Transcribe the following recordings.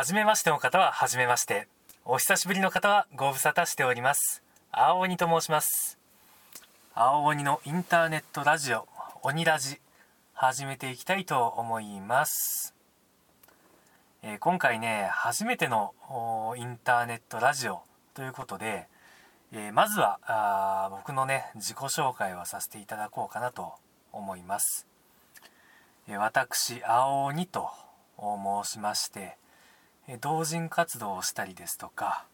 初めましての方は初めまして。お久しぶりの方はご無沙汰しております。青鬼と申します。青鬼のインターネットラジオ鬼ラジ始めていきたいと思います。えー、今回ね初めてのインターネットラジオということで、えー、まずはあ僕のね自己紹介をさせていただこうかなと思います、えー、私青鬼と申しまして、同人活動をしたりですとか、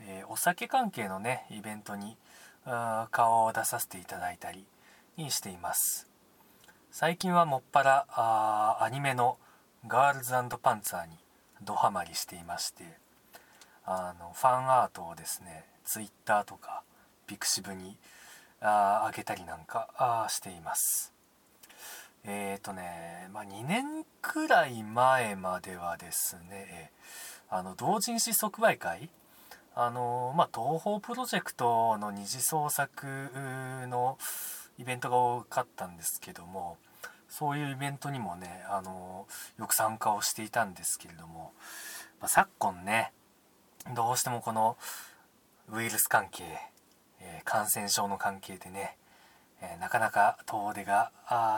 えお酒関係のねイベントに顔を出させていただいたりにしています。最近はもっぱらあアニメのガールズパンツァーにドハマりしていましてあのファンアートをですねツイッターとかピクシブにあ上げたりなんかあしています。えっ、ー、とね、まあ、2年くらい前まではですねあの同人誌即売会あのまあ、東宝プロジェクトの二次創作のイベントが多かったんですけどもそういうイベントにもね、あのよく参加をしていたんですけれども、まあ、昨今ねどうしてもこのウイルス関係、えー、感染症の関係でね、え、なかなか遠出が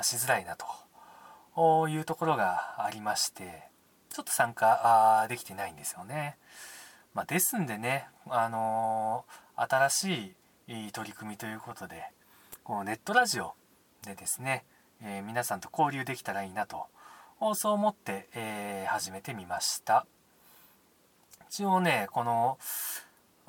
しづらいなというところがありましてちょっと参加できてないんですよね。まあ、ですんでね、あのー、新しい取り組みということでこのネットラジオでですねえー、皆さんと交流できたらいいなとそう思って、えー、始めてみました一応ねこの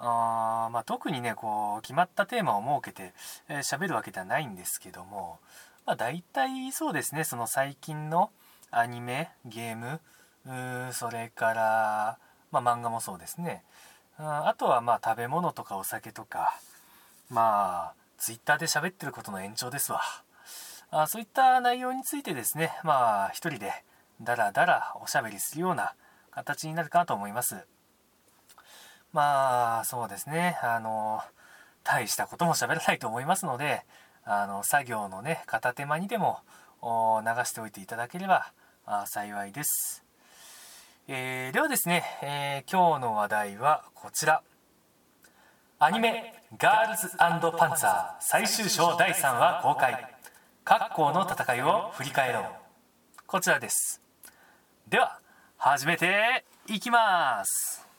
あまあ、特にねこう決まったテーマを設けて喋、えー、るわけではないんですけども、まあ、大体そうですねその最近のアニメゲームそれから、まあ、漫画もそうですねああとはまあ食べ物とかお酒とかまあツイッターで喋ってることの延長ですわ。あそういった内容についてですねまあ一人でダラダラおしゃべりするような形になるかと思いますまあそうですね。あの大したことも喋らないと思いますのであの作業のね片手間にでも流しておいていただければあ幸いです、えー、ではですね、えー、今日の話題はこちら。アニメ「ガールズパンツァー」最終章第3話公開。各校の戦いを振り返ろう。こちらです。では始めていきます。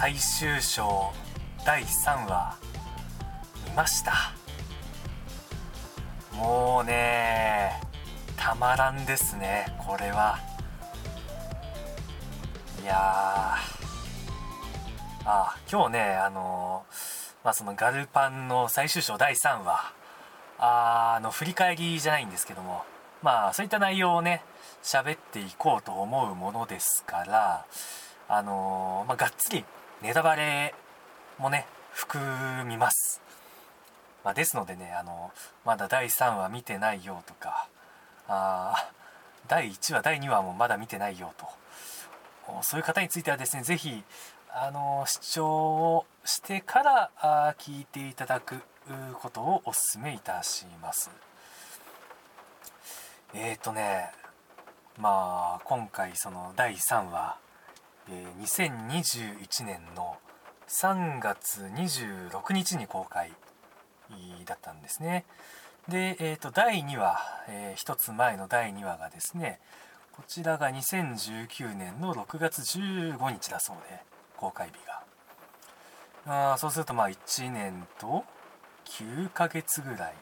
最終章第3話いました。もうねたまらんですねこれは。いやあ今日ねあのまあそのガルパンの最終章第3話あの振り返りじゃないんですけどもまあそういった内容をね喋っていこうと思うものですからあのまあ、がっつりネタバレもね含みます。まあ、ですのでねあのまだ第3話見てないよとかあ第1話第2話もまだ見てないよと。そういう方についてはですね是非あの視聴をしてからあ聞いていただくことをお勧めいたします。えっ、ー、とねまあ今回その第3話、え、2021年の3月26日に公開だったんですね。で、えー、と第2話、えー、1つ前の第2話がですねこちらが2019年の6月15日だそうで公開日が。あそうするとまあ1年と9ヶ月ぐらい。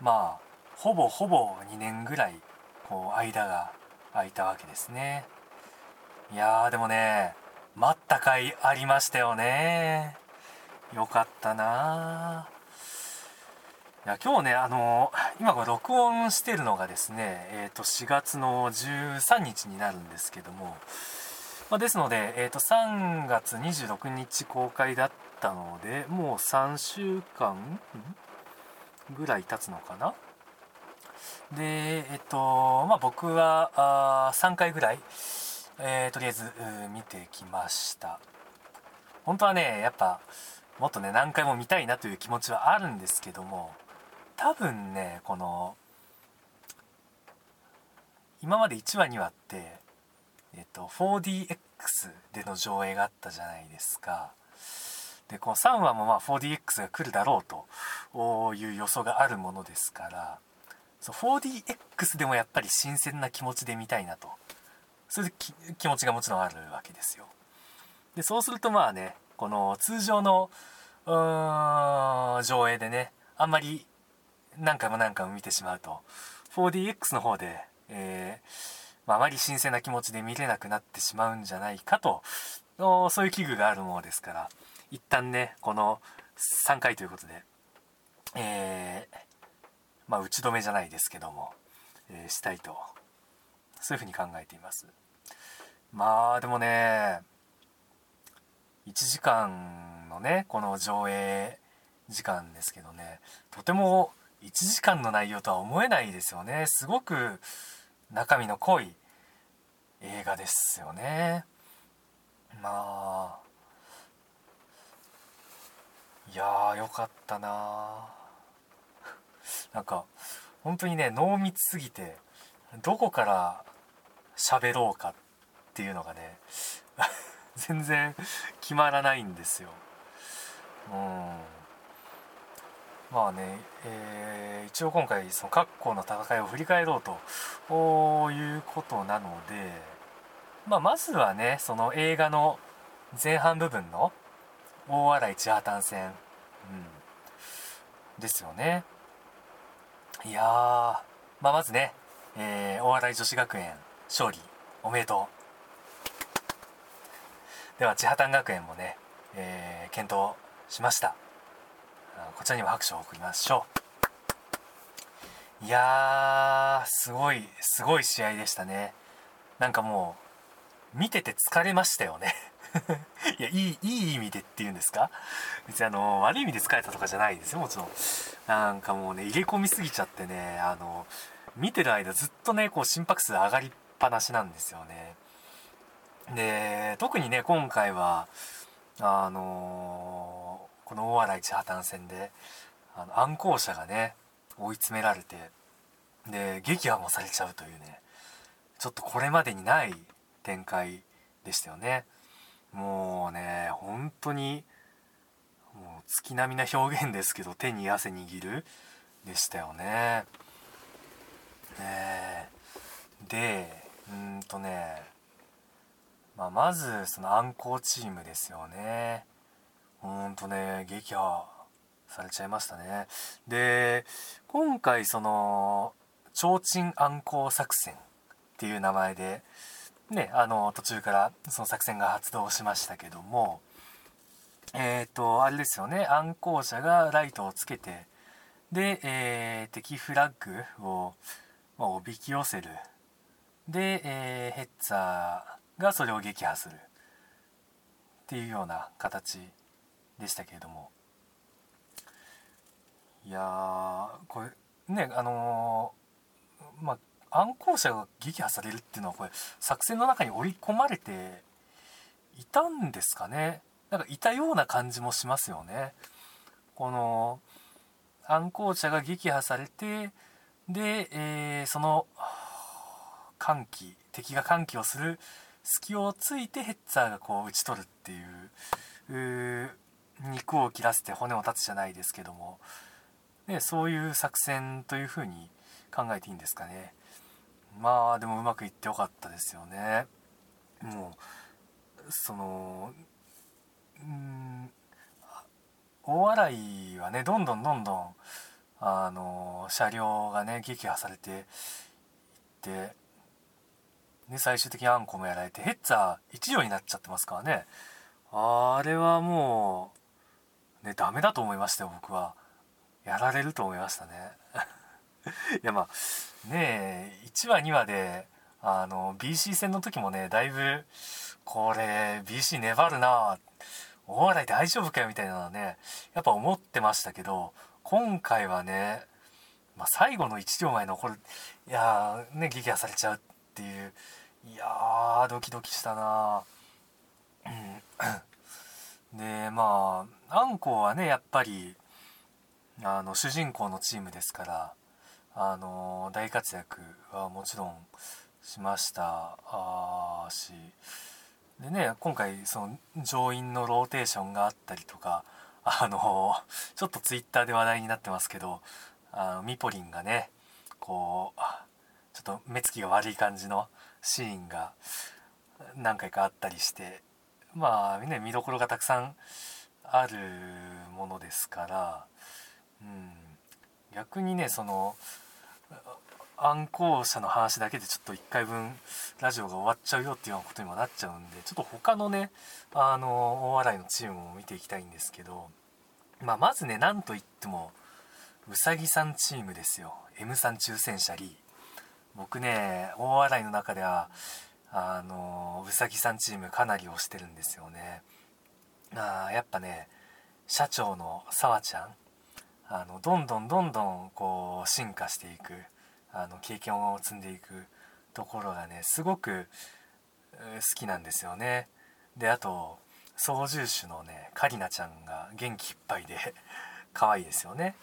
まあほぼほぼ2年ぐらいこう間が空いたわけですね。いやーでもね待った甲斐ありましたよね。よかったな。いや今日ね、あの、今これ録音してるのがですね、えー、と4月の13日になるんですけども、まあ、ですので、えー、と3月26日公開だったのでもう3週間ぐらい経つのかな。でえっとまあ僕はあ3回ぐらい、えー、とりあえず見てきました。本当はねやっぱもっとね何回も見たいなという気持ちはあるんですけども多分ねこの今まで1話2話ってえっと 4DX での上映があったじゃないですか。でこの3話もまあ 4DX が来るだろうという予想があるものですからそう 4DX でもやっぱり新鮮な気持ちで見たいなと。そういう気持ちがもちろんあるわけですよ。でそうするとまあねこの通常の上映でねあんまり何回も何回も見てしまうと。4DX の方で、えーまあ、まり新鮮な気持ちで見れなくなってしまうんじゃないかと。そういう危惧があるものですから一旦ねこの3回ということでえー、まあ打ち止めじゃないですけども、えー、したいとそういうふうに考えています。まあでもね1時間のねこの上映時間ですけどねとても1時間の内容とは思えないですよね。すごく中身の濃い映画ですよね。まあいやーよかったななんか本当にね濃密すぎてどこから喋ろうかっていうのがね 全然決まらないんですよ。うん。まあね、えー、一応今回その各校の戦いを振り返ろうということなので、まあ、まずはねその映画の前半部分の大洗千波単戦、うん、ですよね。いやまあ、まずね、えー、大洗女子学園勝利おめでとう。では千波単学園もね、えー、検討しました。こちらにも拍手を送りましょう。いやすごいすごい試合でしたね。なんかもう見てて疲れましたよね。いやいいいい意味でっていうんですか？別にあの悪い意味で疲れたとかじゃないですよもちろん。なんかもうね入れ込みすぎちゃってねあの見てる間ずっとねこう心拍数上がりっぱなしなんですよねで特にね今回はあのー、この大洗一破綻戦であの暗号者がね追い詰められてで撃破もされちゃうというねちょっとこれまでにない展開でしたよね。もうね本当にもう月並みな表現ですけど手に汗握るでしたよね。ねでうんとね、まあ、まずその暗号チームですよね。ほんとね撃破されちゃいましたね。で今回その提灯暗号作戦っていう名前でね、あの途中からその作戦が発動しましたけどもえっ、ー、とあれですよね暗号者がライトをつけてで、えー、敵フラッグを、まあ、おびき寄せる。で、えー、ヘッツァーがそれを撃破する。っていうような形でしたけれども。いやこれねあのー、まあ暗号者が撃破されるっていうのはこれ作戦の中に織り込まれていたんですかね。なんかいたような感じもしますよね。この暗号者が撃破されてで、えー、その歓喜敵が歓喜をする隙をついてヘッツァーがこう打ち取るっていう肉を切らせて骨を断つじゃないですけども、ね、そういう作戦というふうに考えていいんですかね。まあでもうまくいってよかったですよねもうそのうん大洗はねどんどんどんどんあの車両がね撃破されていってね最終的にあんこもやられてヘッツァー1両になっちゃってますからね。あれはもうねダメだと思いましたよ僕は。やられると思いましたね。いやまあねえ1話2話であの BC 戦の時もねだいぶこれ BC 粘るな大洗大丈夫かよみたいなのはねやっぱ思ってましたけど今回はねまあ、最後の1秒前残るいやーね撃破されちゃうっていういやードキドキしたな。うん。でまあアンコウはねやっぱりあの主人公のチームですからあの大活躍はもちろんしました。あし。でね今回その乗員のローテーションがあったりとかあのちょっとツイッターで話題になってますけどあのミポリンがねこうちょっと目つきが悪い感じのシーンが何回かあったりしてまあね見どころがたくさんあるものですから、うん、逆にねその暗号者の話だけでちょっと1回分ラジオが終わっちゃうよっていうようなことにもなっちゃうんでちょっと他のねあの大笑いのチームも見ていきたいんですけど、まあ、まずねなんといってもうさぎさんチームですよ。M さん抽選車リー。僕ね大笑いの中ではあのうさぎさんチームかなり推してるんですよね。あやっぱね社長のさわちゃんあのどんどんどんどんこう進化していくあの経験を積んでいくところがねすごく好きなんですよね。であと操縦手のねカリナちゃんが元気いっぱいで 可愛いですよね。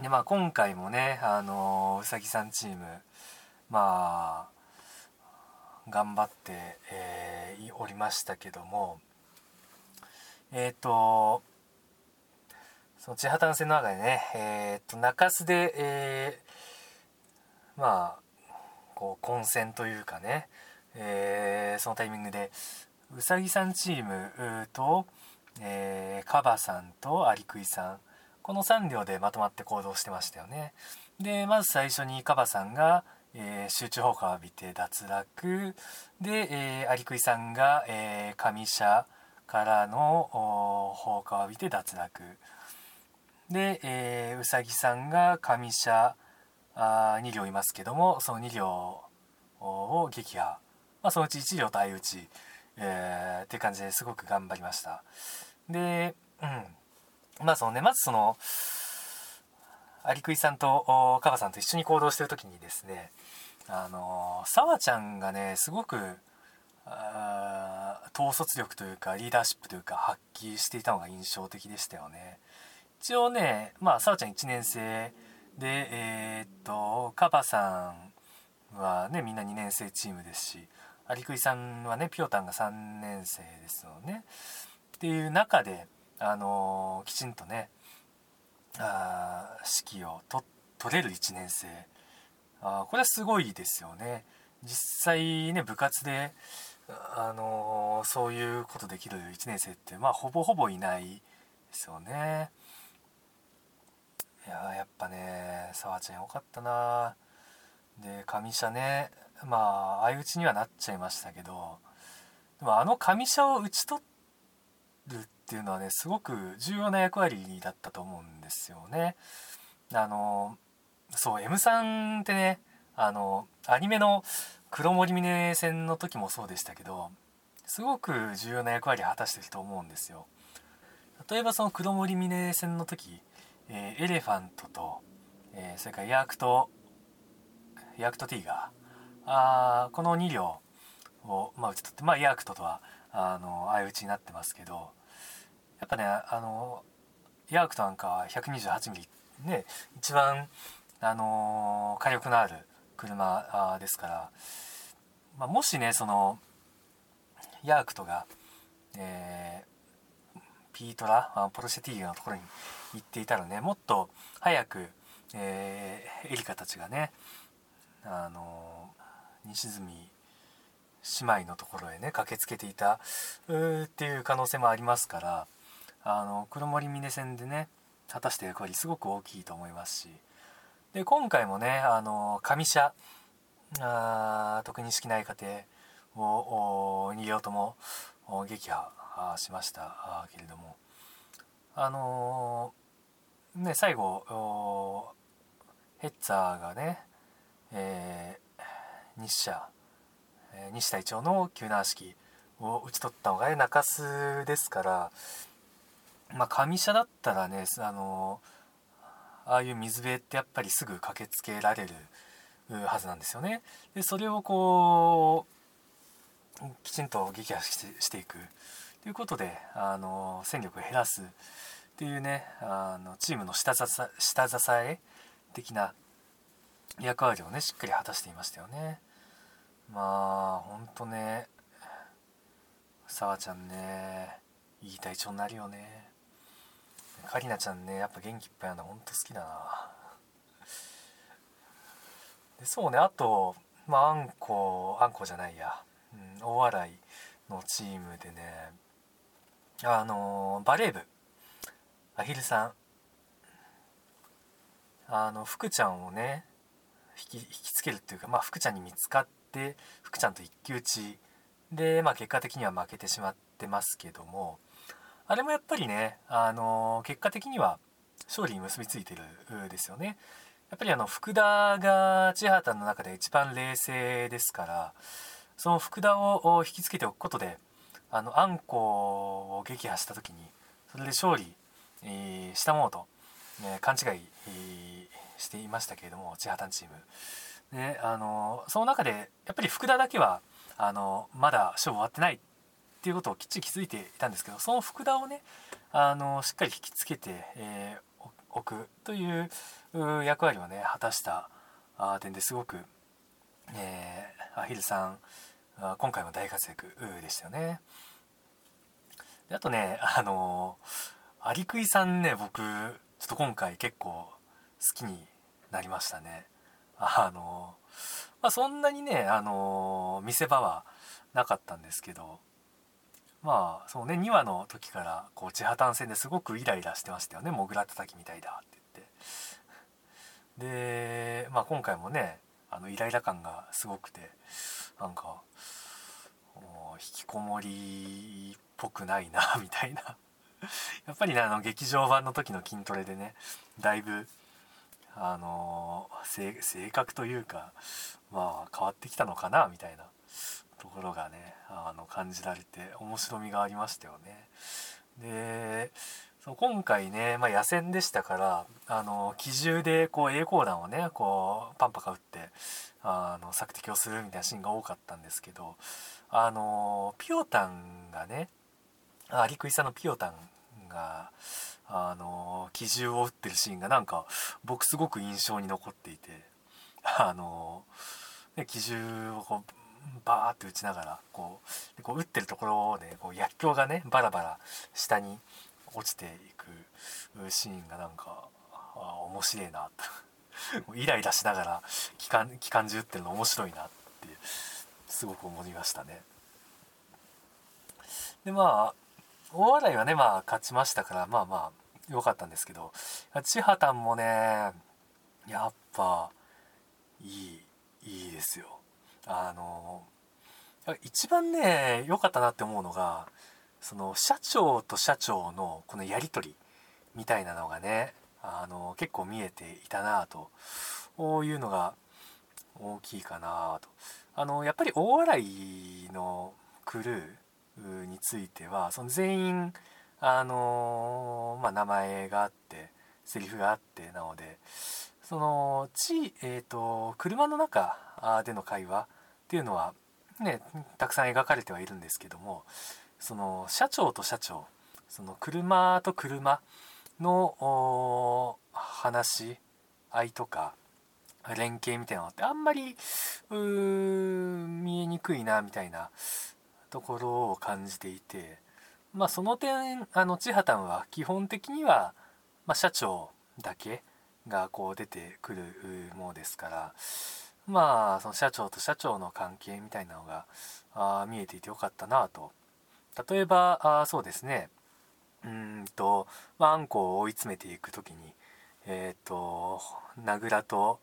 でまあ今回もねあのうさぎさんチームまあ頑張って、えー、おりましたけどもえっ、ー、とその千畑線の中でねえっ、ー、と中洲で、えまあこう混戦というかね、えー、そのタイミングでうさぎさんチームと、えー、カバさんとアリクイさん。この3両でまとまって行動してましたよね。でまず最初にカバさんが、えー、集中砲火を浴びて脱落。で、えー、アリクイさんが、えー、上車からの砲火を浴びて脱落。で、えー、うさぎさんが上車あ2両いますけどもその2両を撃破、まあ、そのうち1両と相打ち、えー、っていう感じですごく頑張りました。でうん。まあそのねまずそのアリクイさんとカバさんと一緒に行動してる時にですねあのサワちゃんがねすごく統率力というかリーダーシップというか発揮していたのが印象的でしたよね。一応ねまあサワちゃん1年生でえー、っとカバさんはねみんな2年生チームですしアリクイさんはねピオタンが3年生ですよね。っていう中であのー、きちんとねあ指揮をと取れる1年生。あこれはすごいですよね。実際ね部活であのー、そういうことできる1年生ってまあほぼほぼいないですよね。いややっぱね沢ちゃんよかったな。で上車ねまあ相打ちにはなっちゃいましたけどでもあの上車を打ち取るっていうのはねすごく重要な役割だったと思うんですよね。あのそう M さんってねあのアニメの黒森峰戦の時もそうでしたけどすごく重要な役割を果たしてると思うんですよ。例えばその黒森峰戦の時えー、エレファントと、えー、それからヤークトヤークトティーガー。あこの2両を、まあ、打ち取って、まあ、ヤークトとはあの相打ちになってますけどやっぱねあのヤークトなんかは 128mm ね一番あの火力のある車ですから、まあ、もしねそのヤークトが、えー、ピートラポルシェティーガのところに言っていたらねもっと早く、えー、エリカたちがねあの西住姉妹のところへね駆けつけていたっていう可能性もありますからあの黒森峰戦でね果たして役割すごく大きいと思いますし。で今回もねあの上社あ特に式内家庭を2両とも撃破しましたけれども。あのー、ね最後ヘッツァーがね、えー、日社、えー、西隊長の救難式を打ち取ったのが、ね、中洲ですからまあ上社だったらねあのああいう水辺ってやっぱりすぐ駆けつけられるはずなんですよね。でそれをこうきちんと撃破していくということであの戦力を減らすっていうねあのチームの下支下支え的な役割をねしっかり果たしていましたよね。まあほんとね。さわちゃんねいい体調になるよね。かりなちゃんねやっぱ元気いっぱいなのほんと好きだな。でそうねあとまああんこあんこじゃないや、うん、大洗のチームでね。あのバレー部。アヒルさん。あの福ちゃんをね引き引きつけるっていうかまあ福ちゃんに見つかって福ちゃんと一騎打ちでまあ結果的には負けてしまってますけどもあれもやっぱりね、あの結果的には勝利に結びついてるですよね。やっぱりあの福田が千畑の中で一番冷静ですからその福田を引きつけておくことであのあんこを撃破した時にそれで勝利、えー、したものと、ね、勘違い、していましたけれども千畑チーム。であのその中でやっぱり福田だけはあのまだ勝負終わってないっていうことをきっちり気づいていたんですけどその福田をねあのしっかり引きつけて、えー、おくという役割をね果たした点ですごく、えー、アヒルさん今回も大活躍でしたよね。であとねあのアリクイさんね僕ちょっと今回結構好きになりましたね。あのまあ、そんなにねあの見せ場はなかったんですけどまあそうね2話の時からこう地破綻戦ですごくイライラしてましたよね「モグラ叩きみたいだ」って言って。で、まあ、今回もねあのイライラ感がすごくてなんか引きこもりっぽくないなみたいな。やっぱりねあの劇場版の時の筋トレでねだいぶあの性格というかまあ変わってきたのかなみたいなところがねあの感じられて面白みがありましたよね。でそう今回ね、まあ、野戦でしたからあの機銃でこう栄光弾をねこうパンパカ打ってあの索敵をするみたいなシーンが多かったんですけどあのピオタンがねあリクイさんのピオタンがあの機銃を撃ってるシーンがなんか僕すごく印象に残っていてあのね機銃をこうバーって打ちながらこうこう打ってるところでこう薬莢がねバラバラ下に落ちていくシーンがなんかあ面白いなと イライラしながら機関機関銃打ってるの面白いなってすごく思いましたね。でまあ大洗はねまあ勝ちましたからまあまあ良かったんですけど。千畑もねやっぱいいいいですよ。あの一番ね良かったなって思うのがその社長と社長のこのやり取りみたいなのがねあの結構見えていたなと。こういうのが大きいかなと。あのやっぱり大洗のクルーについてはその全員あのまあ、名前があってセリフがあってなのでその地、えーと車の中での会話っていうのはねたくさん描かれてはいるんですけどもその社長と社長その車と車の話し合いとか連携みたいなのってあんまり見えにくいなみたいなところを感じていてまあその点あの千畑は基本的には、まあ、社長だけがこう出てくるものですからまあその社長と社長の関係みたいなのがあ見えていてよかったなと。例えばあそうですね。うんと、まあ、あんこを追い詰めていく時にえっ、ー、と名倉と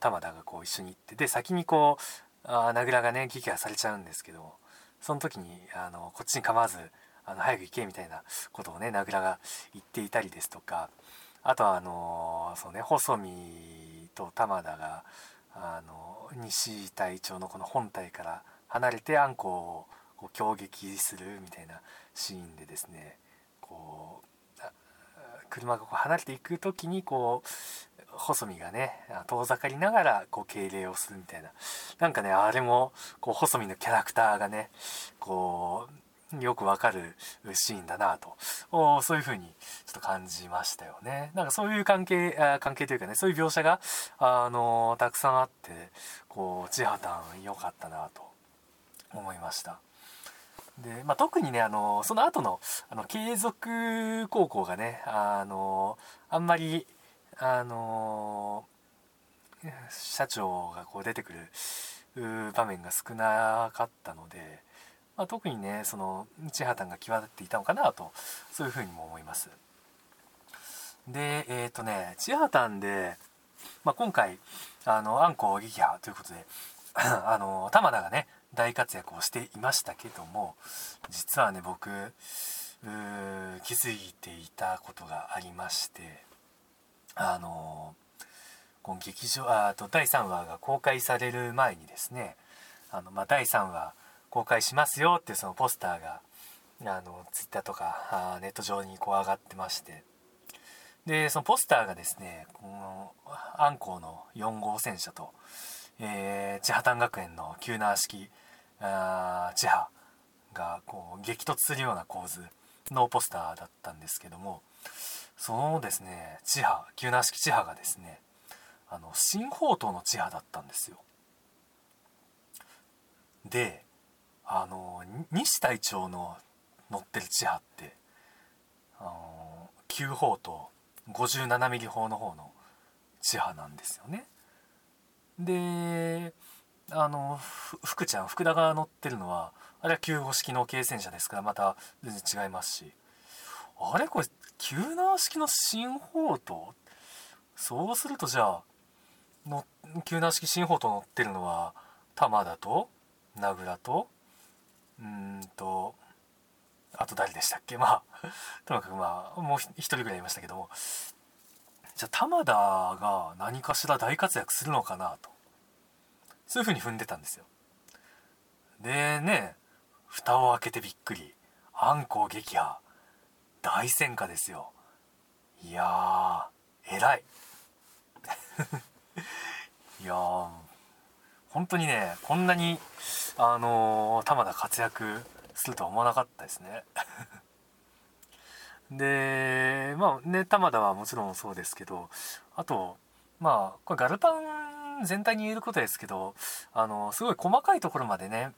玉田がこう一緒に行ってで先にこうあ名倉がね撃破されちゃうんですけどその時にあのこっちに構わずあの早く行けみたいなことをね名倉が言っていたりですとかあとはあのそうね細見と玉田があの西隊長のこの本体から離れてあんこをこう攻撃するみたいなシーンでですねこう車がこう離れていく時にこう細身がね遠ざかりながらこう敬礼をするみたいな。なんかねあれもこう細身のキャラクターがねこうよくわかるシーンだなと。おそういう風にちょっと感じましたよね。なんかそういう関係あ関係というかねそういう描写があのたくさんあってこう千葉たん良かったなと思いました。で、まあ、特にねあのその後のあの継続高校がねあのあんまりあの社長がこう出てくる場面が少なかったので、まあ、特にねその千畑が際立っていたのかなとそういうふうにも思います。でえっ、ー、とね千畑で、まあ、今回あのあんこ撃破ということで あの玉田がね大活躍をしていましたけども実はね僕気づいていたことがありましてあのこの劇場あと第3話が公開される前にですねあの、まあ、第3話公開しますよってそのポスターがあのツイッターとかあネット上にこう上がってまして。でそのポスターがですねこのアンコウの4号戦車と、えー、千葉丹学園の急な式あ千葉がこう激突するような構図のポスターだったんですけどもそのですね。千葉急な式千葉がですねあの新宝刀の千葉だったんですよ。であの西隊長の乗ってる千葉ってあの旧砲と 57mm 砲の方の千葉なんですよね。であの福ちゃん福田が乗ってるのはあれは旧号式の軽戦車ですからまた全然違いますし。あれこれ急な式の新宝刀そうするとじゃあの急な式新宝刀乗ってるのは玉田と名倉とうんとあと誰でしたっけ？まあとにかくまあもう一人ぐらいいましたけども。じゃあ玉田が何かしら大活躍するのかなと。そういうふうに踏んでたんですよ。でね蓋を開けてびっくり。あんこ撃破。大戦果ですよ。いやー偉い。いやー本当にねこんなにあのー、玉田活躍するとは思わなかったですね。でまあね玉田はもちろんそうですけどあとまあこれガルパン全体に言えることですけどあのすごい細かいところまでね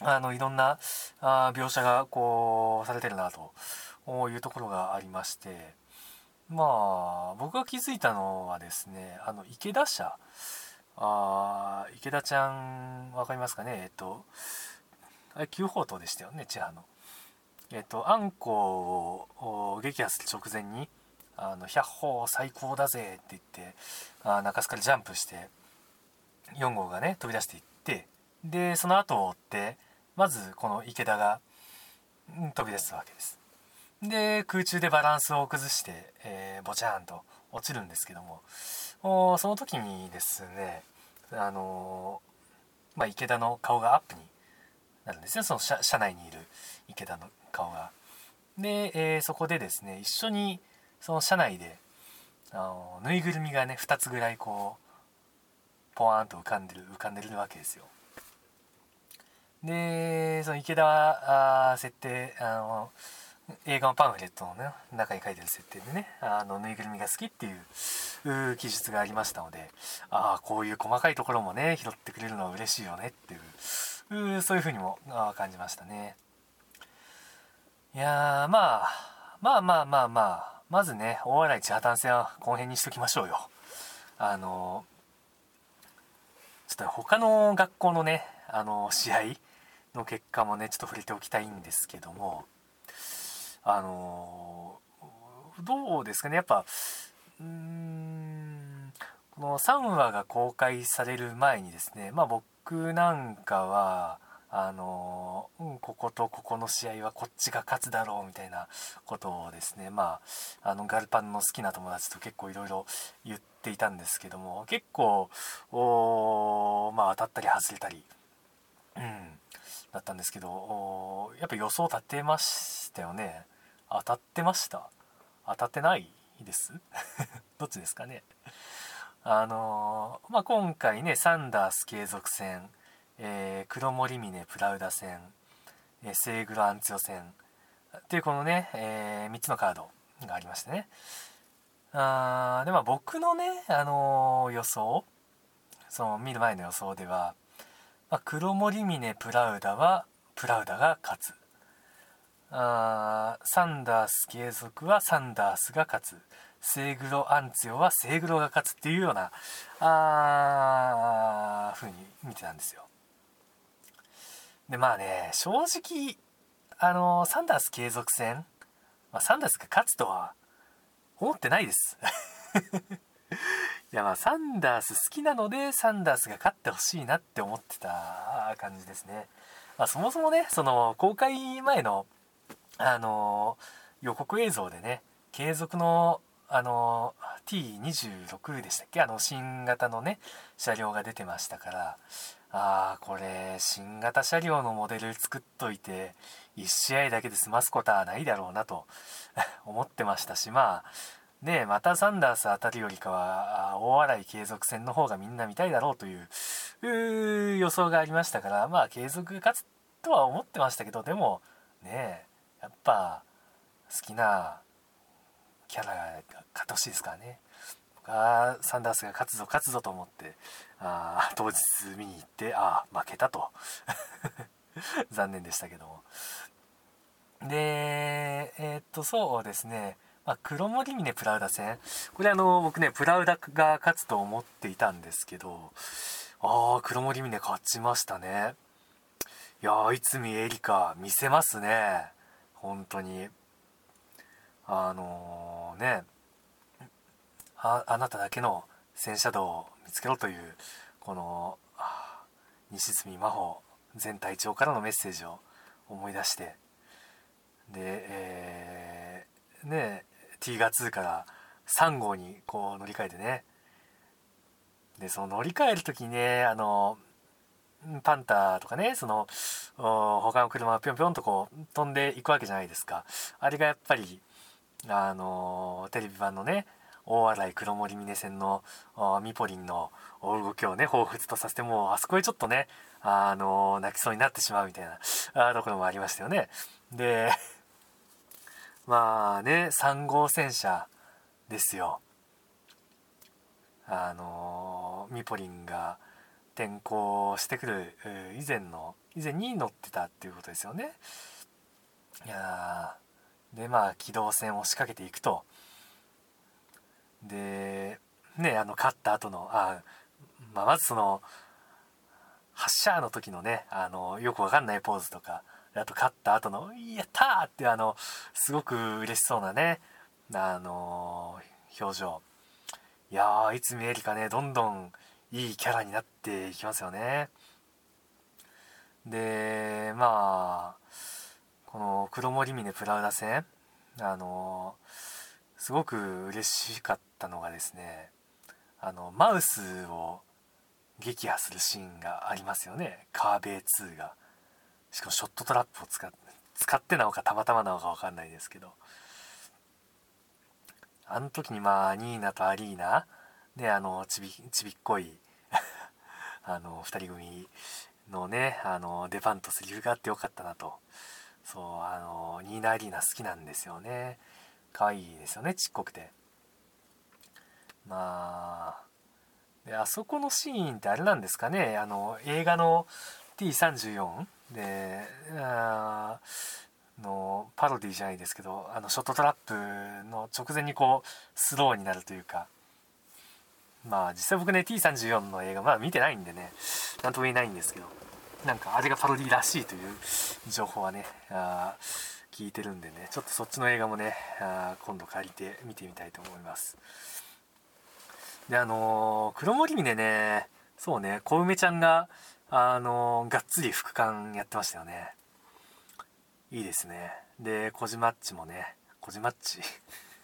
あのいろんなあ描写がこうされてるなというところがありましてまあ僕が気づいたのはですねあの池田社あ池田ちゃん分かりますかね？えっとあれ急宝刀でしたよね千葉の。えっとあんこを撃破する直前に「あの百歩最高だぜ」って言ってあ中洲からジャンプして4号がね飛び出していってでその後を追ってまずこの池田が飛び出すわけです。で空中でバランスを崩して、えー、ボチャーンと落ちるんですけどもおその時にですねあのー、まあ、池田の顔がアップになるんですねその車車内にいる池田の顔が。で、えー、そこでですね一緒にその車内であのぬいぐるみがね2つぐらいこうポワーンと浮かんでる浮かんでるわけですよ。でその池田はあ設定あの映画のパンフレットの、ね、中に書いてる設定でねあのぬいぐるみが好きっていう記述がありましたのでああこういう細かいところもね拾ってくれるのは嬉しいよねっていうそういうふうにも感じましたね。いやまあまあまあまあまあまずね大洗地破綻戦はこの辺にしときましょうよ。あのちょっと他の学校のねあの試合の結果もねちょっと触れておきたいんですけどもあのどうですかね。やっぱうんこの3話が公開される前にですねまあ僕なんかはあのうん、こことここの試合はこっちが勝つだろうみたいなことをですねまああのガルパンの好きな友達と結構いろいろ言っていたんですけども結構まあ当たったり外れたり、だったんですけどやっぱ予想立てましたよね。当たってました。当たってないです？どっちですかね。あのー、まあ、今回ねサンダース継続戦、えー、黒森峰プラウダ戦、えー、セーグロアンツヨ戦っていうこのね、えー、3つのカードがありましてね。あでまあ僕のね、あのー、予想その見る前の予想では、まあ、黒森峰プラウダはプラウダが勝つ。あサンダース継続はサンダースが勝つ。セーグロアンツヨはセーグロが勝つっていうようなあ風に見てたんですよ。でまあね正直あのサンダース継続戦、まあ、サンダースが勝つとは思ってないです。いやまあサンダース好きなのでサンダースが勝ってほしいなって思ってた感じですね、まあ、そもそもねその公開前のあの予告映像でね継続のあの T26 でしたっけ？あの新型のね車両が出てましたからああこれ新型車両のモデル作っといて1試合だけで済ますことはないだろうなと 思ってましたしまあねまたサンダース当たるよりかは大洗継続戦の方がみんな見たいだろうという予想がありましたからまあ継続勝つとは思ってましたけどでもねやっぱ好きなキャラが勝ってほしいですからね。僕はサンダースが勝つぞ勝つぞと思ってあ当日見に行ってああ負けたと。残念でしたけども。でえー、っとそうですね、あ、黒森峰プラウダ戦これあの僕ねプラウダが勝つと思っていたんですけどああ黒森峰勝ちましたね。いやー泉エリカ見せますね。本当に。あのー、ね。ああなただけの戦車道を見つけろというこの西住真帆前隊長からのメッセージを思い出して。で、えー、ね T が2から3号にこう乗り換えてね。でその乗り換える時にねあのパンターとかねその他の車がぴょんぴょんとこう飛んでいくわけじゃないですか。あれがやっぱりあのテレビ版のね大洗黒森峰線のミポリンの動きをね彷彿とさせてもうあそこへちょっとねあの泣きそうになってしまうみたいなところもありましたよね。でまあね3号戦車ですよ。あのミポリンが転校してくる以前の以前に乗ってたっていうことですよね。いやでまあ機動戦を仕掛けていくと。でねあの勝った後のあ、まあ、まずその発射の時のねあのよくわかんないポーズとかあと勝った後の「やった!」ってあのすごく嬉しそうなねあの表情。いやーいつ見えるかねどんどんいいキャラになっていきますよね。でまあこの黒森峰プラウダ戦あのすごく嬉しかったのがですねあのマウスを撃破するシーンがありますよね。カーベイ2が。しかもショットトラップを使っ使ってなのかたまたまなのか分かんないですけど。あの時にまあニーナとアリーナ。であのちびちびっこい。あの2人組のねあの出番とセリフがあってよかったなと。そうあのニーナアリーナ好きなんですよね。可愛いですよねちっこくて。まあであそこのシーンってあれなんですかね。あの映画の T34 であのパロディじゃないですけどあのショットトラップの直前にこうスローになるというか。まあ実際僕ね T34 の映画まだ見てないんでね何とも言えないんですけどなんかあれがパロディらしいという情報はねあ聞いてるんでねちょっとそっちの映画もねあ今度借りて見てみたいと思います。であのー、黒森峰ねそうね小梅ちゃんがあの、がっつり副官やってましたよね。いいですね。で小島っちもね小島っち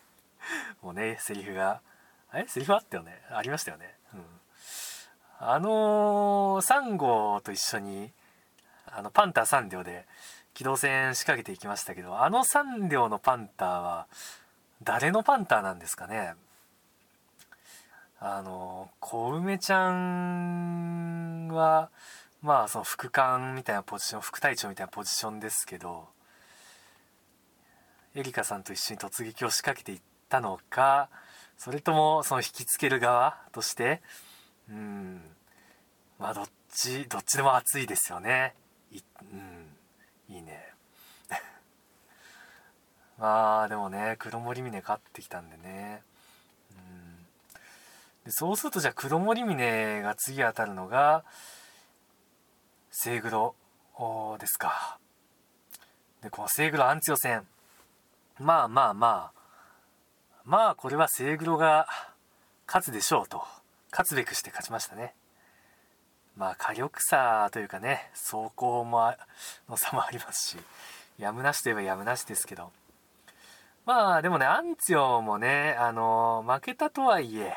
もうねセリフがえセリフあったよね。ありましたよね。うん。あのー、3号と一緒にあのパンター3両で機動戦仕掛けていきましたけどあの3両のパンターは誰のパンターなんですかね。あの小梅ちゃんはまあその副官みたいなポジション副隊長みたいなポジションですけどエリカさんと一緒に突撃を仕掛けていったのかそれともその引きつける側としてうんまあどっちどっちでも熱いですよね。い,、うん、いいね。まあでもね黒森峰勝ってきたんでね。でそうするとじゃあ黒森峰が次当たるのがセイグロですか。でこのセイグロアンツヨ戦。まあまあまあ。まあこれはセイグロが勝つでしょうと。勝つべくして勝ちましたね。まあ火力差というかね走行もの差もありますしやむなしといえばやむなしですけど。まあでもねアンツヨもねあの負けたとはいえ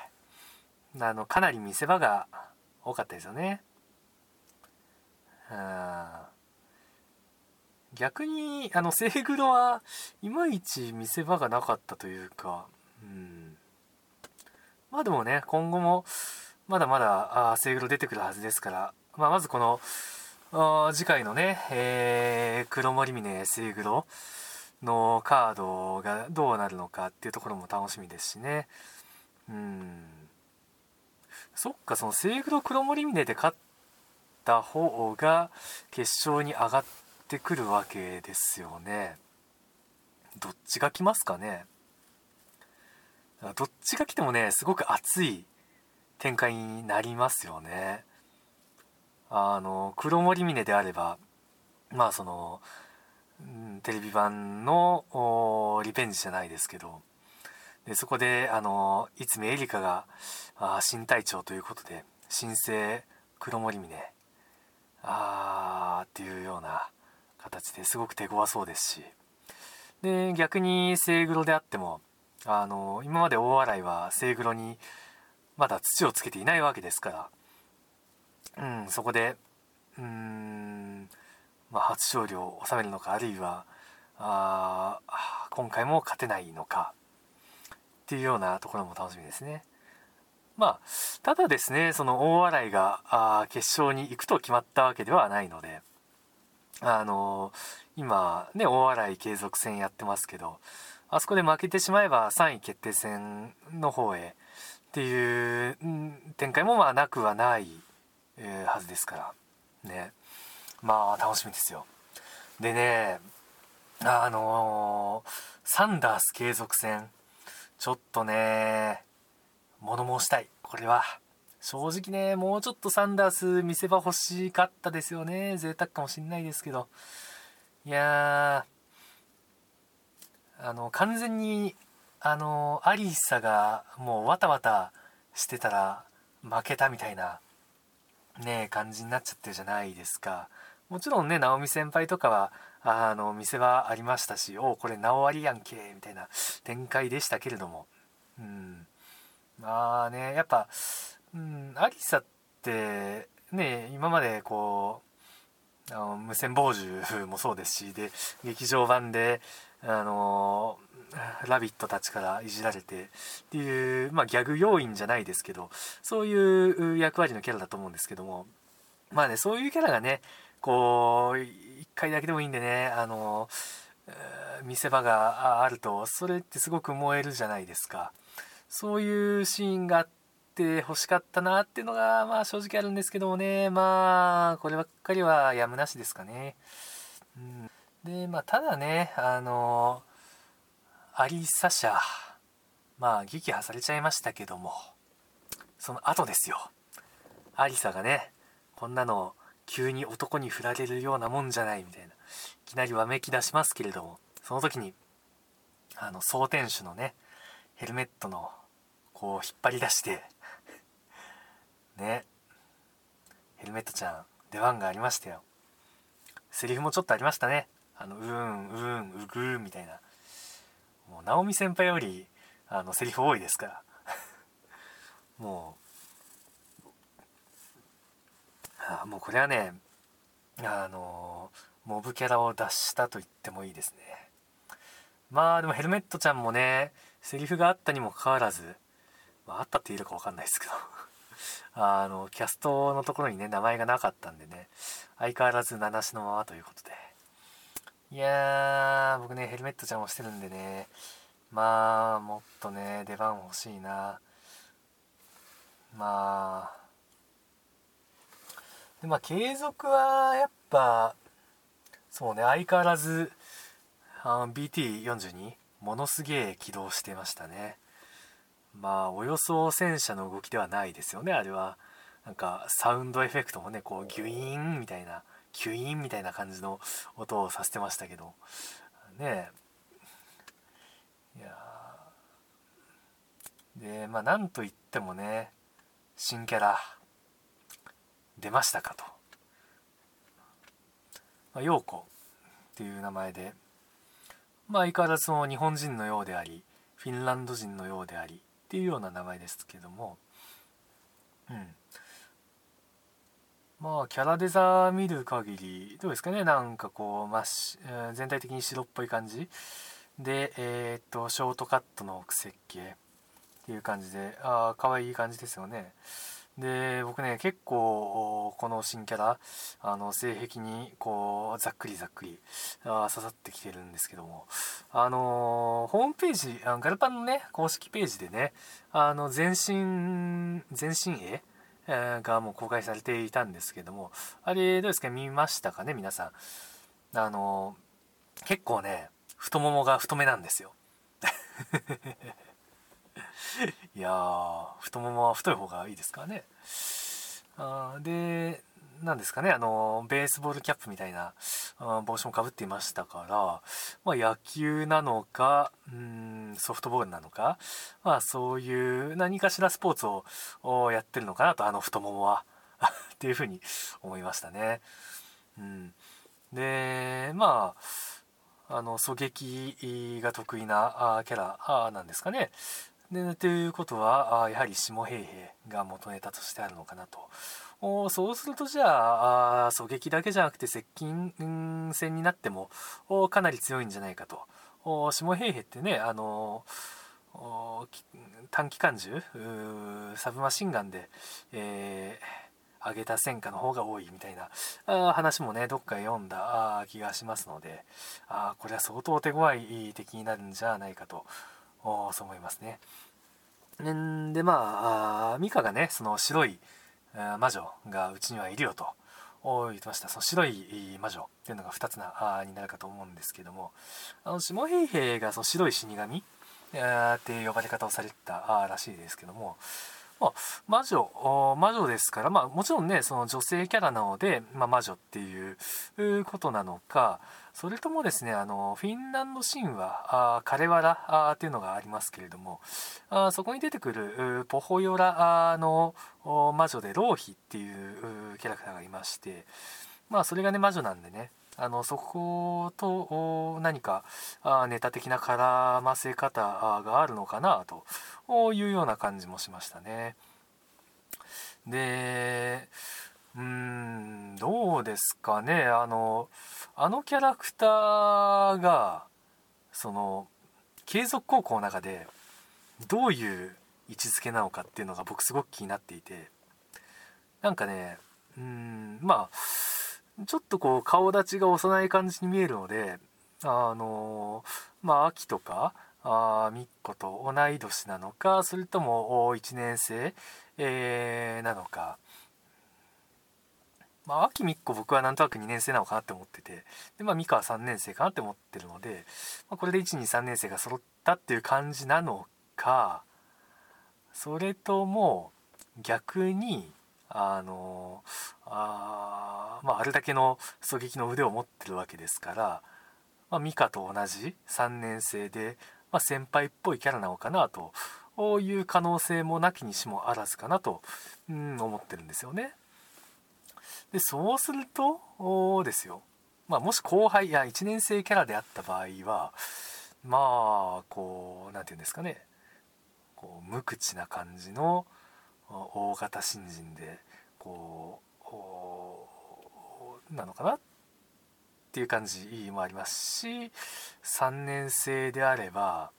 あのかなり見せ場が多かったですよね。逆にあのセイグロはいまいち見せ場がなかったというか、うん、まあでもね今後もまだまだあセイグロ出てくるはずですから、まあ、まずこの次回のね、えー、黒森峰セイグロのカードがどうなるのかっていうところも楽しみですしね。うん。そっかそのセイグロ黒森峰で勝った方が決勝に上がってくるわけですよね。どっちが来ますかね。どっちが来てもねすごく熱い展開になりますよね。あの黒森峰であればまあその、テレビ版のリベンジじゃないですけどでそこであのいつもエリカがあ新隊長ということで新生黒森峰あーっていうような形ですごく手強そうですしで逆にセイグロであってもあの今まで大洗はセイグロにまだ土をつけていないわけですから、うん、そこでうん、まあ、初勝利を収めるのかあるいはあ今回も勝てないのかっていうようなところも楽しみですね。まあ、ただですね、その大洗があ決勝に行くと決まったわけではないので、あのー、今ね、大洗継続戦やってますけど、あそこで負けてしまえば3位決定戦の方へっていう展開もまあなくはない、えー、はずですから、ね。まあ、楽しみですよ。でね、あのー、サンダース継続戦、ちょっとね、物申したい。これは。正直ねもうちょっとサンダース見せ場欲しかったですよね。贅沢かもしんないですけど。いやあの完全にあのアリサがもうわたわたしてたら負けたみたいなね感じになっちゃってるじゃないですか。もちろんね直美先輩とかはあの見せ場ありましたしおおこれ直ありやんけみたいな展開でしたけれども。うん。まあねやっぱ、うん、アリサってね今までこうあの無線傍受もそうですしで劇場版であのラビットたちからいじられてっていう、まあ、ギャグ要因じゃないですけどそういう役割のキャラだと思うんですけども。まあねそういうキャラがねこう1回だけでもいいんでねあの見せ場があるとそれってすごく燃えるじゃないですか。そういうシーンがあって欲しかったなっていうのが、まあ正直あるんですけどもね、まあ、こればっかりはやむなしですかね。うん、で、まあ、ただね、あの、アリサ社、まあ、撃破されちゃいましたけども、その後ですよ。アリサがね、こんなの急に男に振られるようなもんじゃないみたいな、いきなりわめき出しますけれども、その時に、あの、総天守のね、ヘルメットのこう引っ張り出して ねヘルメットちゃん出番がありましたよ。セリフもちょっとありましたね。あのうーんうーんうぐーみたいな。もう直美先輩よりあのセリフ多いですから。もうあもうこれはねあのモブキャラを脱したと言ってもいいですね。まあでもヘルメットちゃんもねセリフがあったにもかかわらず、まあ、あったって言えるか分かんないですけど あのキャストのところにね名前がなかったんでね相変わらず名なしのままということで。いやー僕ねヘルメットちゃんをしてるんでねまあもっとね出番欲しいな。まあでまあ継続はやっぱそうね相変わらず BT42 ものすげえ起動してましたね。まあおよそ戦車の動きではないですよねあれは。なんかサウンドエフェクトもねこうギュイーンみたいなキュイーンみたいな感じの音をさせてましたけど。ね。えいやでまあなんといってもね新キャラ。出ましたかと、まあ、陽子っていう名前でまあ相変わらずその日本人のようでありフィンランド人のようでありっていうような名前ですけども。うん。まあキャラデザ見る限りどうですかね。なんかこう、まし全体的に白っぽい感じ。でえー、っとショートカットの設計っていう感じで。ああ可愛い感じですよね。で僕ね結構この新キャラあの性癖にこうざっくりざっくりあ刺さってきてるんですけども。あのー、ホームページあのガルパンのね公式ページでねあの全身全身絵がもう公開されていたんですけどもあれどうですか？見ましたかね？皆さん。あのー、結構ね太ももが太めなんですよ。いや太ももは太い方がいいですからねあで何ですかねあのベースボールキャップみたいな帽子もかぶっていましたから、まあ、野球なのかうんソフトボールなのか、まあ、そういう何かしらスポーツをやってるのかなとあの太ももは っていうふうに思いましたね。うん、でまああの狙撃が得意なキャラなんですかね。でということはやはり下平平が元ネタとしてあるのかなと。おそうするとじゃああ狙撃だけじゃなくて接近戦になってもおかなり強いんじゃないかと。お下平平ってねあの短期間銃サブマシンガンで、えー、上げた戦果の方が多いみたいなあ話もねどっか読んだ気がしますのであこれは相当手強い敵になるんじゃないかとそう思いますね。んでまあミカがねその白い魔女がうちにはいるよと言ってましたその白い魔女っていうのが2つなになるかと思うんですけどもあの下平平がその白い死神って呼ばれ方をされてたらしいですけどもまあ、魔女魔女ですから、まあ、もちろんねその女性キャラなので、まあ、魔女っていうことなのかそれともですねあのフィンランド神話あカレワラあっていうのがありますけれどもあそこに出てくるポホヨラの魔女でローヒっていうキャラクターがいましてまあそれがね魔女なんでねあのそこと何かネタ的な絡ませ方があるのかなというような感じもしましたね。でうんどうですかねあのあのキャラクターがその継続高校の中でどういう位置づけなのかっていうのが僕すごく気になっていてなんかねうんまあちょっとこう顔立ちが幼い感じに見えるのであのまあ秋とかあみっこと同い年なのかそれとも1年生、えー、なのか。まあ、秋みっこ僕はなんとなく2年生なのかなって思っててで、まあ、美香は3年生かなって思ってるので、まあ、これで123年生が揃ったっていう感じなのかそれとも逆にあのあ,、まあ、あれだけの狙撃の腕を持ってるわけですから、まあ、ミカと同じ3年生で、まあ、先輩っぽいキャラなのかなという可能性もなきにしもあらずかなと、うん、思ってるんですよね。でそうするとですよ、まあ、もし後輩や1年生キャラであった場合はまあこう何て言うんですかねこう無口な感じの大型新人でこうなのかなっていう感じもありますし3年生であれば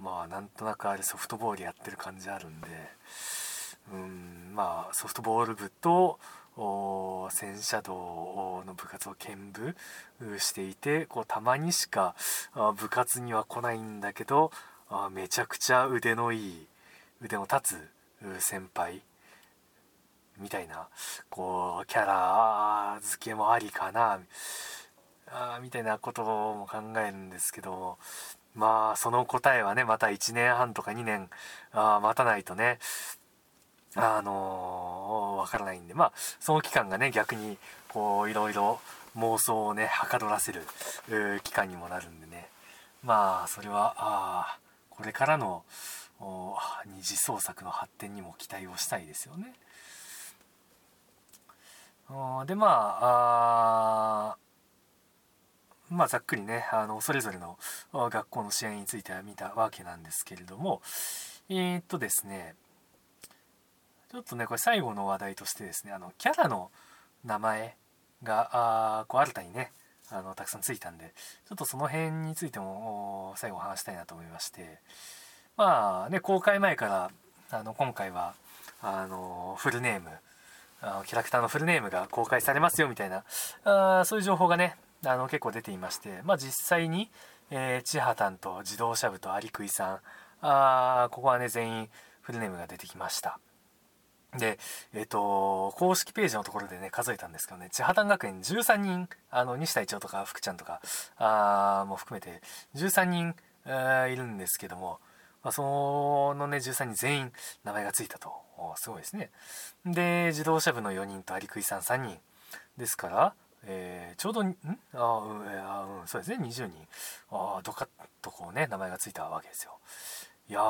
まあなんとなくあれソフトボールやってる感じあるんでうんまあソフトボール部と戦車道の部活を兼部していてこうたまにしか部活には来ないんだけどめちゃくちゃ腕のいい腕の立つ先輩みたいなこうキャラ付けもありかなあみたいなことも考えるんですけどまあその答えはねまた1年半とか2年あ待たないとねあのわからないんでまあその期間がね逆にこういろいろ妄想をねはかどらせる期間にもなるんでね。まあそれはあこれからの二次創作の発展にも期待をしたいですよね。でまあまあざっくりねあのそれぞれの学校の試合については見たわけなんですけれどもえー、っとですねちょっとねこれ最後の話題としてですねあのキャラの名前があこう新たにねあのたくさんついたんでちょっとその辺についても最後話したいなと思いましてまあね公開前からあの今回はあのフルネームあのキャラクターのフルネームが公開されますよみたいなあそういう情報がねあの結構出ていまして、まあ、実際に、えー、千葉丹と自動車部と有久井さんあここはね全員フルネームが出てきました。で、えっ、ー、と、公式ページのところでね、数えたんですけどね、千葉丹学園13人、あの、西隊長とか福ちゃんとか、あも含めて13人、えー、いるんですけども、まあ、そのね、13人全員名前がついたと。すごいですね。で、自動車部の4人と有久井さん3人。ですから、えー、ちょうど、ん？あ、うん、あうん、そうですね、20人。ああどかっとこうね、名前がついたわけですよ。いやー、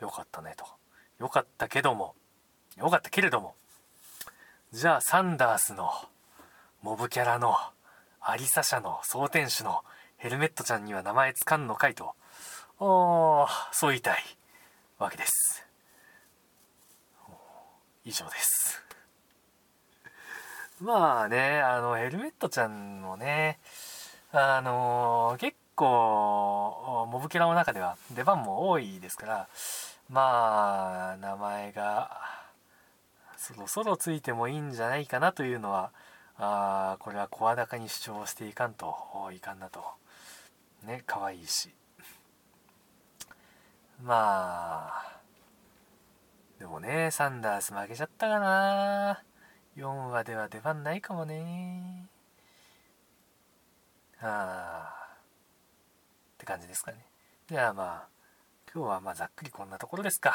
よかったねと。よかったけども、よかったけれども、じゃあサンダースのモブキャラのアリサ社の総店主のヘルメットちゃんには名前つかんのかいと、そう言いたいわけです。以上です。まあね、あの、ヘルメットちゃんもね、あの、結構、モブキャラの中では出番も多いですから、まあ、名前がそろそろついてもいいんじゃないかなというのはあこれは声高に主張していかんといかんなとね可愛いしまあでもねサンダース負けちゃったかな。4話では出番ないかもね。ああ。って感じですかね。じゃあまあ今日はまあざっくりこんなところですか。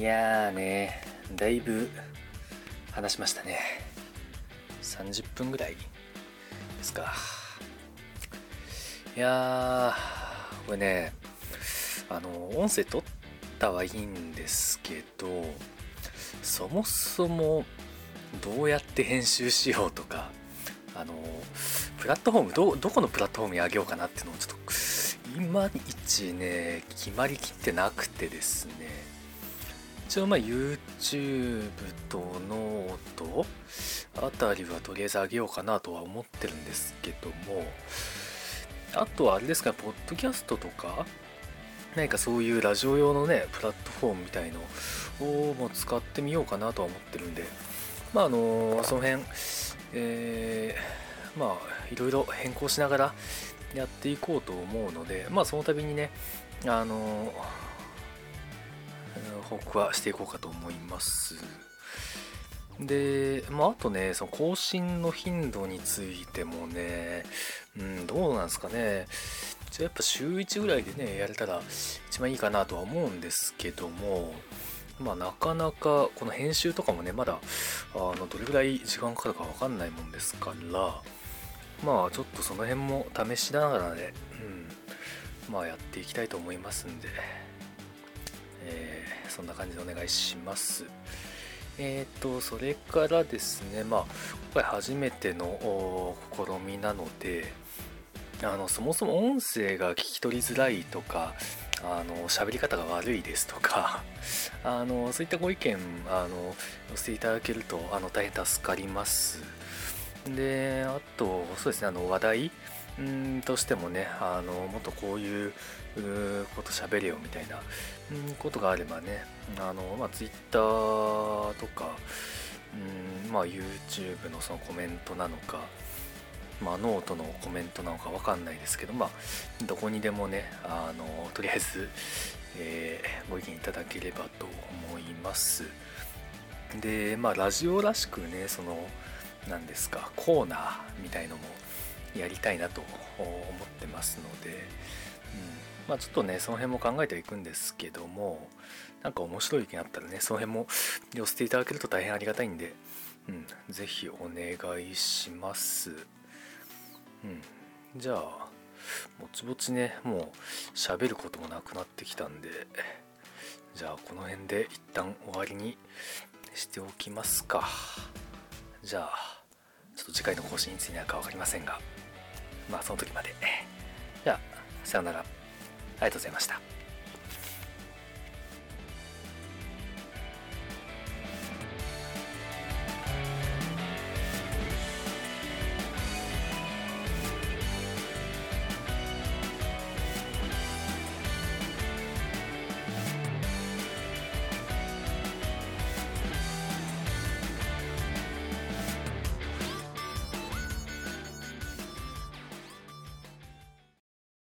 いやーねだいぶ話しましたね。30分ぐらいですか。いやーこれねあの音声取ったはいいんですけどそもそもどうやって編集しようとかあのプラットフォームどどこのプラットフォームに上げようかなっていうのをちょっといまいちね決まりきってなくてですね。一応まあ YouTube とノートあたりはとりあえず上げようかなとは思ってるんですけどもあとはあれですかポッドキャストとか何かそういうラジオ用のねプラットフォームみたいのをも使ってみようかなとは思ってるんでまああのその辺えー、まあいろいろ変更しながらやっていこうと思うのでまあその度にねあの報告はしていこうかと思います。で、まあ、あとね、その更新の頻度についてもね、うん、どうなんですかね。じゃあやっぱ週1ぐらいでね、やれたら一番いいかなとは思うんですけども、まあなかなかこの編集とかもね、まだあのどれぐらい時間かかるかわかんないもんですから、まあちょっとその辺も試しながらね、うん、まあやっていきたいと思いますんで、えー、そんな感じでお願いします。えっ、ー、と、それからですね、まあ、今回初めての試みなので、あのそもそも音声が聞き取りづらいとかあの喋り方が悪いですとか あのそういったご意見あの寄せていただけるとあの大変助かりますであとそうですねあの話題んとしてもねあのもっとこういうこと喋れよみたいなことがあればねあの、まあ、Twitter とかうんまあ YouTube のそのコメントなのかまあ、ノートのコメントなのか分かんないですけど、まあ、どこにでもね、あのとりあえず、えー、ご意見いただければと思います。で、まあ、ラジオらしくね、その、何ですか、コーナーみたいのもやりたいなと思ってますので、うんまあ、ちょっとね、その辺も考えていくんですけども、なんか面白い意見あったらね、その辺も寄せていただけると大変ありがたいんで、うん、ぜひお願いします。うん、じゃあぼちぼちねもう喋ることもなくなってきたんでじゃあこの辺で一旦終わりにしておきますか。じゃあちょっと次回の更新いつになるか分かりませんがまあその時まで。じゃあさよなら。ありがとうございました。